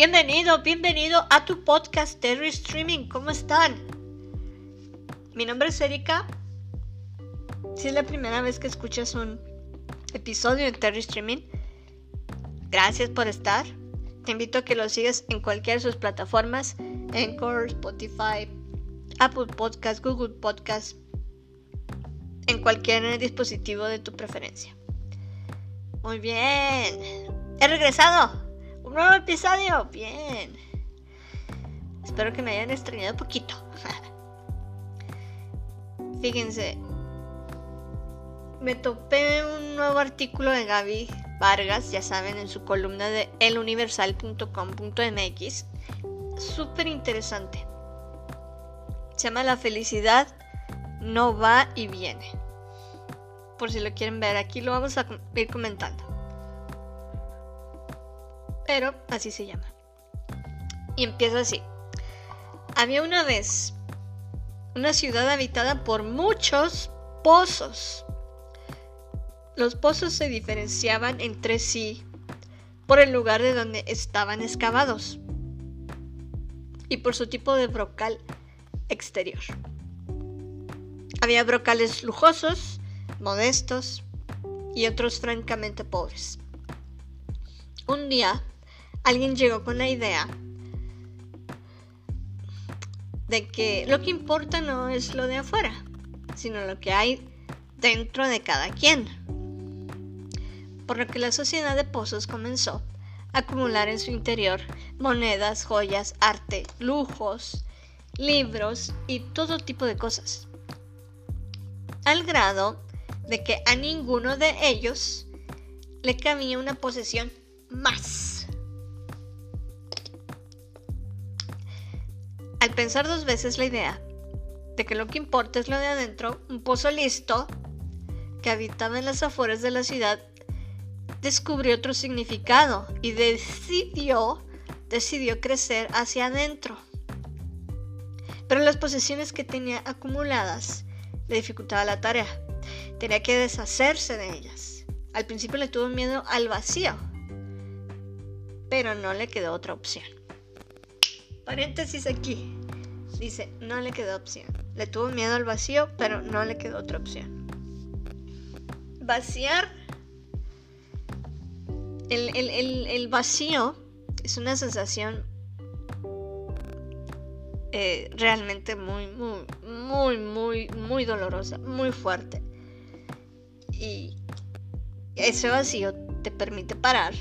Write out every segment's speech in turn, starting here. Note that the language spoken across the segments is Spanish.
Bienvenido, bienvenido a tu podcast Terry Streaming. ¿Cómo están? Mi nombre es Erika. Si es la primera vez que escuchas un episodio de Terry Streaming, gracias por estar. Te invito a que lo sigas en cualquiera de sus plataformas: Anchor, Spotify, Apple Podcast, Google Podcast, en cualquier dispositivo de tu preferencia. Muy bien. He regresado. Nuevo episodio. Bien. Espero que me hayan extrañado poquito. Fíjense. Me topé un nuevo artículo de Gaby Vargas, ya saben, en su columna de eluniversal.com.mx. Súper interesante. Se llama La felicidad no va y viene. Por si lo quieren ver, aquí lo vamos a ir comentando. Pero así se llama. Y empieza así. Había una vez una ciudad habitada por muchos pozos. Los pozos se diferenciaban entre sí por el lugar de donde estaban excavados y por su tipo de brocal exterior. Había brocales lujosos, modestos y otros francamente pobres. Un día, alguien llegó con la idea de que lo que importa no es lo de afuera, sino lo que hay dentro de cada quien. Por lo que la sociedad de pozos comenzó a acumular en su interior monedas, joyas, arte, lujos, libros y todo tipo de cosas al grado de que a ninguno de ellos le cabía una posesión más. Al pensar dos veces la idea de que lo que importa es lo de adentro, un pozo listo que habitaba en las afueras de la ciudad descubrió otro significado y decidió decidió crecer hacia adentro. Pero las posesiones que tenía acumuladas le dificultaba la tarea. Tenía que deshacerse de ellas. Al principio le tuvo miedo al vacío, pero no le quedó otra opción. Paréntesis aquí. Dice, no le quedó opción. Le tuvo miedo al vacío, pero no le quedó otra opción. Vaciar. El, el vacío es una sensación eh, realmente muy, muy, muy, muy, muy dolorosa, muy fuerte. Y ese vacío te permite parar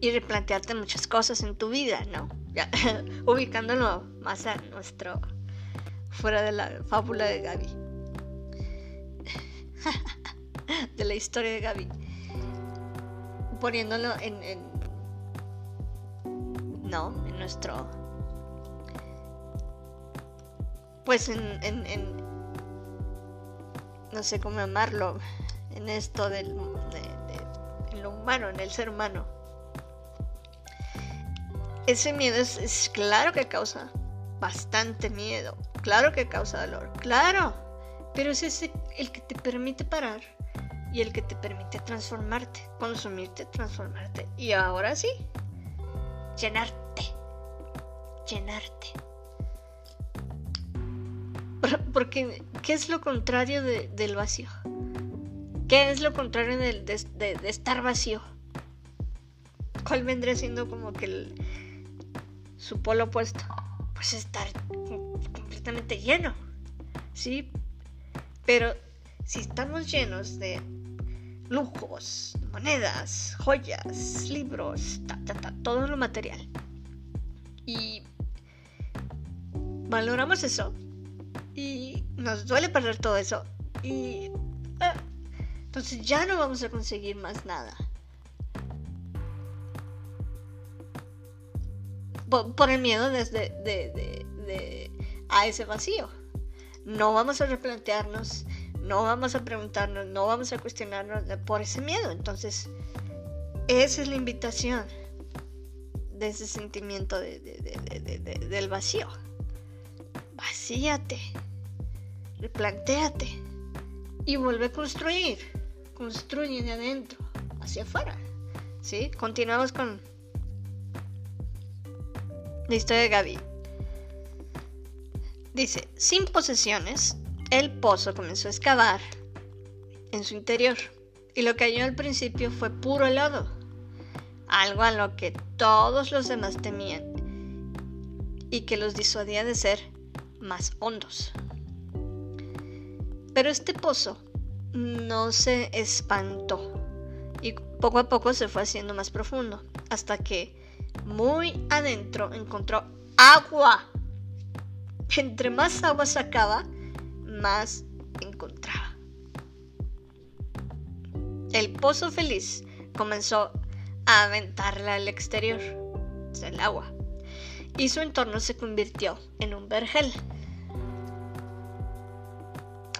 y replantearte muchas cosas en tu vida, ¿no? Ya, ubicándolo más a nuestro, fuera de la fábula de Gaby. de la historia de Gaby. Poniéndolo en, en no, en nuestro pues en, en, no sé cómo llamarlo, en esto del, de, en lo humano, en el ser humano. Ese miedo es, claro que causa bastante miedo, claro que causa dolor, claro, pero es ese el que te permite parar y el que te permite transformarte, consumirte, transformarte y ahora sí, llenarte, llenarte. Porque, ¿qué es lo contrario del vacío? ¿Qué es lo contrario de, estar vacío? ¿Cuál vendría siendo como que su polo opuesto? Pues estar completamente lleno. ¿Sí? Pero si estamos llenos de lujos, monedas, joyas, libros, todo lo material. Y valoramos eso, y nos duele perder todo eso. Y ah, entonces ya no vamos a conseguir más nada. Por, el miedo desde de, a ese vacío. No vamos a replantearnos, no vamos a preguntarnos, no vamos a cuestionarnos por ese miedo. Entonces, esa es la invitación de ese sentimiento del vacío. Vacíate replantéate y vuelve a construir. Construye de adentro hacia afuera. ¿Sí? Continuamos con La historia de Gaby. Dice, sin posesiones, el pozo comenzó a excavar en su interior y lo que halló al principio fue puro lodo, algo a lo que todos los demás temían y que los disuadía de ser más hondos. Pero este pozo no se espantó y poco a poco se fue haciendo más profundo hasta que muy adentro encontró agua. Entre más agua sacaba, más encontraba. El pozo feliz comenzó a aventarla al exterior, el agua, y su entorno se convirtió en un vergel.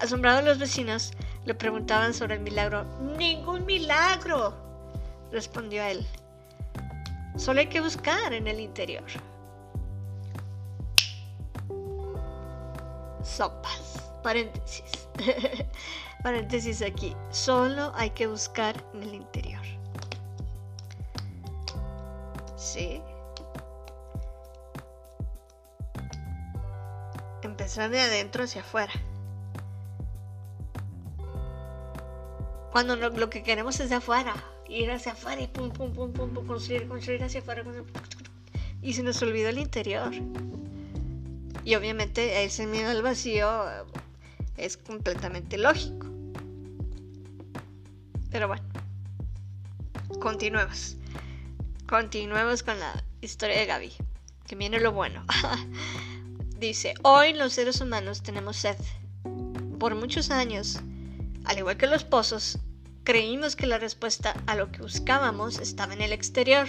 Asombrados los vecinos le preguntaban sobre el milagro. ¡Ningún milagro! respondió él. Solo hay que buscar en el interior. Sopas. Paréntesis. Paréntesis aquí. Solo hay que buscar en el interior. Sí. Empezar de adentro hacia afuera. Cuando lo, que queremos es de afuera, ir hacia afuera y pum, pum, pum, pum, pum construir, construir hacia afuera. Y se nos olvidó el interior. Y obviamente ese miedo al vacío es completamente lógico. Pero bueno, continuemos. Continuemos con la historia de Gaby, que viene lo bueno. Dice, hoy los seres humanos tenemos sed. Por muchos años, al igual que los pozos, creímos que la respuesta a lo que buscábamos estaba en el exterior.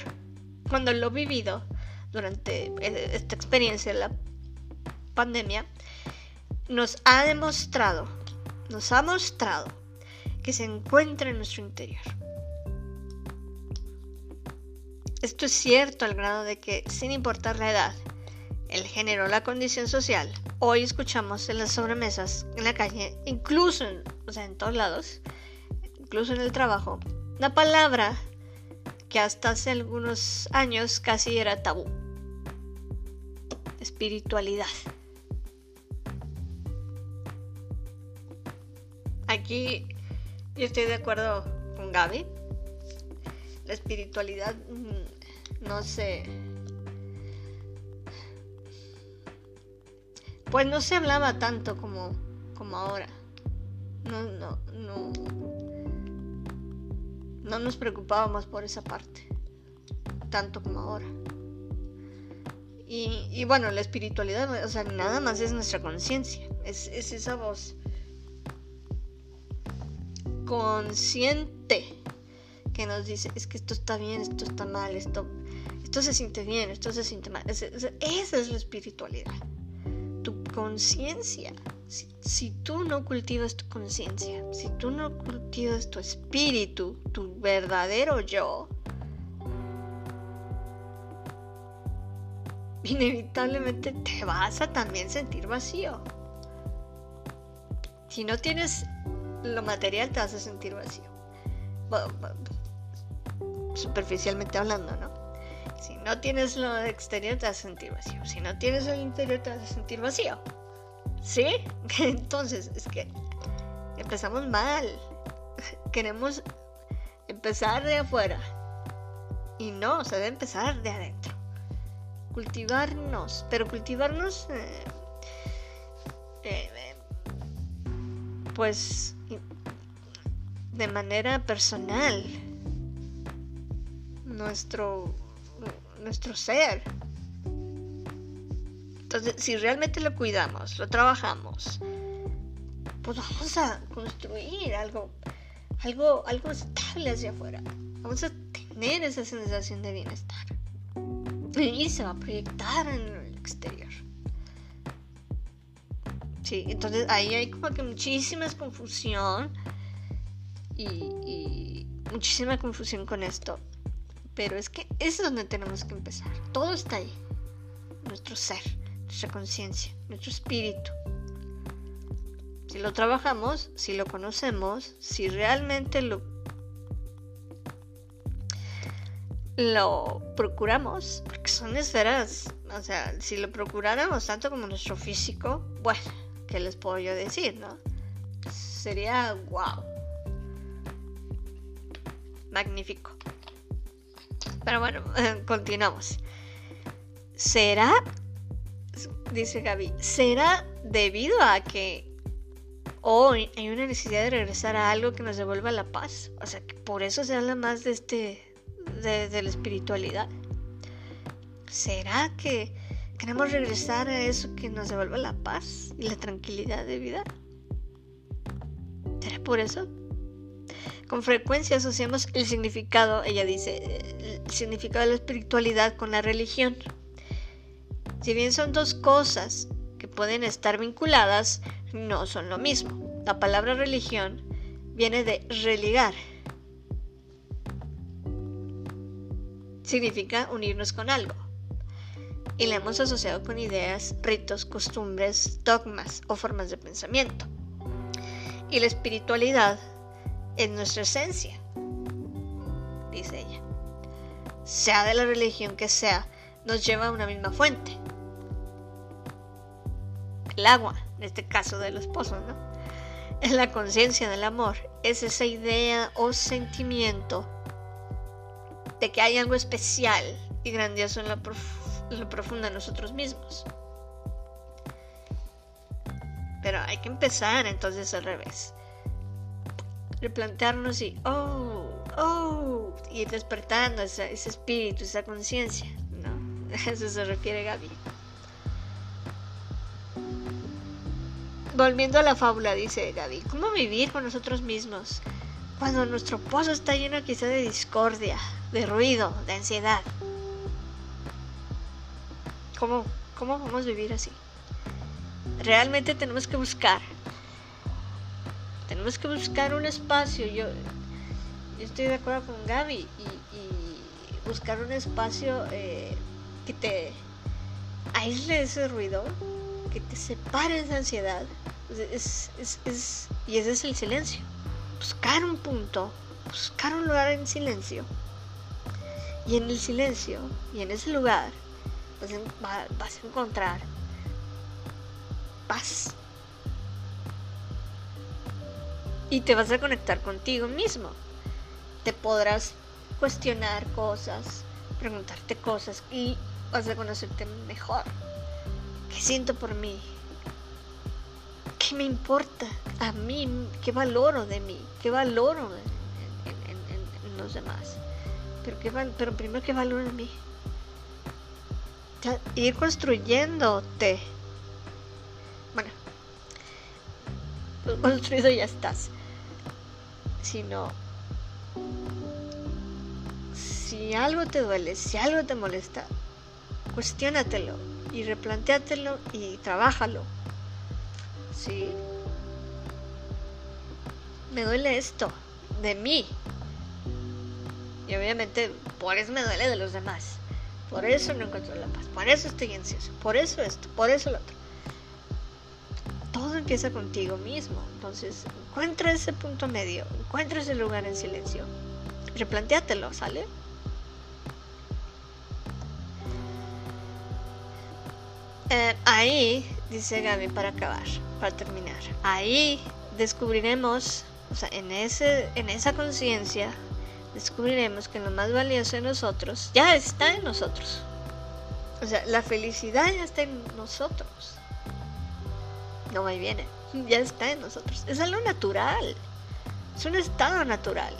Cuando lo vivido durante e-, esta experiencia de la pandemia, nos ha demostrado, nos ha mostrado que se encuentra en nuestro interior. Esto es cierto al grado de que, sin importar la edad, el género la condición social, hoy escuchamos en las sobremesas, en la calle, incluso en, o sea, en todos lados, incluso en el trabajo, una palabra que hasta hace algunos años casi era tabú. Espiritualidad. Aquí yo estoy de acuerdo con Gaby. La espiritualidad mm, no se... Pues no se hablaba tanto como, como ahora. No, no, no no nos preocupábamos por esa parte, tanto como ahora. Y, bueno, la espiritualidad, o sea, nada más es nuestra conciencia, es, esa voz consciente que nos dice, es que esto está bien, esto está mal, esto, esto se siente bien, esto se siente mal. esa es la espiritualidad, tu conciencia si, tú no cultivas tu conciencia, si tú no cultivas tu espíritu, tu verdadero yo, inevitablemente te vas a también sentir vacío. Si no tienes lo material, te vas a sentir vacío. superficialmente hablando, ¿no? Si no tienes lo exterior, te vas a sentir vacío. Si no tienes el interior, te vas a sentir vacío. ¿Sí? Entonces, es que empezamos mal. Queremos empezar de afuera. Y no, se debe empezar de adentro. Cultivarnos, pero cultivarnos, eh, eh, pues, de manera personal. Nuestro, nuestro ser. Entonces, si realmente lo cuidamos, lo trabajamos, pues vamos a construir algo, algo, algo estable hacia afuera. Vamos a tener esa sensación de bienestar. Y se va a proyectar en el exterior. Sí, entonces ahí hay como que muchísima confusión y, y muchísima confusión con esto. Pero es que es donde tenemos que empezar. Todo está ahí. Nuestro ser nuestra conciencia, nuestro espíritu. Si lo trabajamos, si lo conocemos, si realmente lo lo procuramos, porque son esferas, o sea, si lo procuráramos tanto como nuestro físico, bueno, ¿qué les puedo yo decir, no? Sería wow. Magnífico. Pero bueno, continuamos. ¿Será, dice Gaby, será debido a que hoy hay una necesidad de regresar a algo que nos devuelva la paz? O sea, que por eso se habla más de este de, la espiritualidad. ¿Será que queremos regresar a eso que nos devuelve la paz y la tranquilidad de vida? ¿Será por eso? Con frecuencia asociamos el significado, ella dice, el significado de la espiritualidad con la religión. Si bien son dos cosas que pueden estar vinculadas, no son lo mismo. La palabra religión viene de religar, significa unirnos con algo. Y la hemos asociado con ideas, ritos, costumbres, dogmas o formas de pensamiento. Y la espiritualidad es nuestra esencia, dice ella. Sea de la religión que sea, nos lleva a una misma fuente. El agua, en este caso de los pozos, ¿no? Es la conciencia del amor, es esa idea o sentimiento de que hay algo especial y grandioso en lo, profundo de nosotros mismos. Pero hay que empezar entonces al revés. Replantearnos y, oh, oh, y despertando ese, ese espíritu, esa conciencia. ¿no? A eso se refiere Gaby. Volviendo a la fábula, dice Gaby, ¿cómo vivir con nosotros mismos cuando nuestro pozo está lleno quizá de discordia, de ruido, de ansiedad. ¿Cómo, cómo vamos a vivir así? Realmente tenemos que buscar. Tenemos que buscar un espacio. Yo, estoy de acuerdo con Gaby y, buscar un espacio eh, que te aísle ese ruido, que te separe esa ansiedad. y ese es el silencio. Buscar un punto, buscar un lugar en silencio y en el silencio y en ese lugar vas a, encontrar paz. Y te vas a conectar contigo mismo. Te podrás cuestionar cosas, preguntarte cosas y vas a conocerte mejor. ¿Qué siento por mí? ¿Qué me importa a mí? ¿Qué valoro de mí? ¿Qué valoro en los demás? pero, qué pero primero que valor en mí. ir construyéndote. Bueno, pues construido ya estás. Sino, si algo te duele, si algo te molesta, cuestiónatelo y replantéatelo y trabájalo. Sí. Me duele esto de mí, y obviamente por eso me duele de los demás. Por eso no encuentro la paz. Por eso estoy ansioso. Por eso esto. Por eso lo otro. Todo empieza contigo mismo. Entonces, encuentra ese punto medio. Encuentra ese lugar en silencio. Replantéatelo, ¿sale? Eh, ahí, dice Gaby para acabar, para terminar, ahí descubriremos, o sea, en, ese, en esa conciencia descubriremos que lo más valioso en nosotros ya está en nosotros. O sea, la felicidad ya está en nosotros. No va y viene. Ya está en nosotros. Es algo natural. Es un estado natural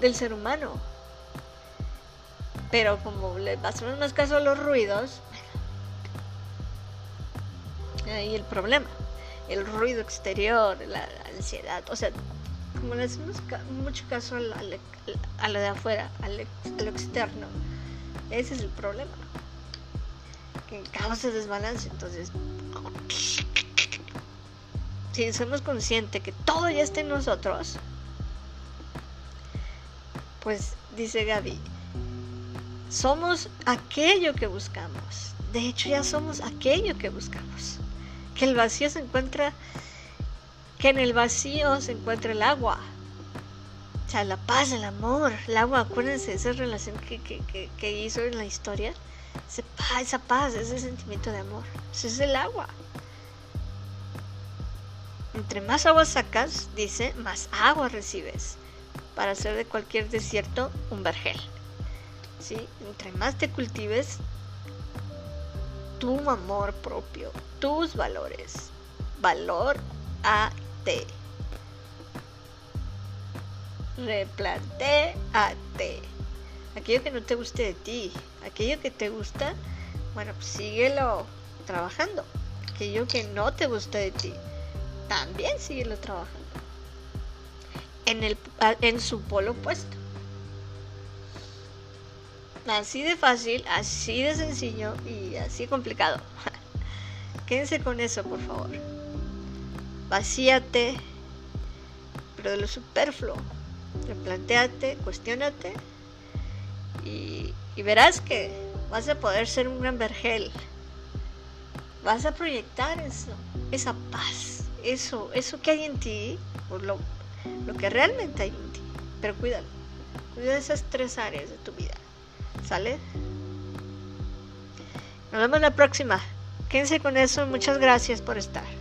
del ser humano. Pero como le pasamos más caso a los ruidos, ahí el problema. El ruido exterior, la ansiedad. O sea, como le hacemos mucho caso a, lo de afuera, a lo externo, ese es el problema. Que causa desbalance. Entonces, si somos conscientes que todo ya está en nosotros, pues dice Gaby, somos aquello que buscamos. De hecho, ya somos aquello que buscamos. Que el vacío se encuentra que en el vacío se encuentra el agua. O sea, la paz, el amor, el agua, acuérdense esa relación que, que, que, hizo en la historia. Esa paz, esa paz, ese sentimiento de amor. Ese es el agua. Entre más agua sacas, dice, más agua recibes. Para hacer de cualquier desierto un vergel. ¿Sí? Entre más te cultives, tu amor propio, tus valores. Valor a ti. Replantéate. Aquello que no te guste de ti, aquello que te gusta, bueno, pues síguelo trabajando. Aquello que no te gusta de ti, también síguelo trabajando. En, el, en su polo opuesto. Así de fácil, así de sencillo y así complicado. Quédense con eso, por favor. Vacíate, pero de lo superfluo. Replantéate, cuestionate y, verás que vas a poder ser un gran vergel. Vas a proyectar eso, esa paz, eso, eso que hay en ti, lo, lo que realmente hay en ti. Pero cuídalo, cuida esas tres áreas de tu vida. ¿Sale? Nos vemos la próxima. Quédense con eso. Muchas gracias por estar.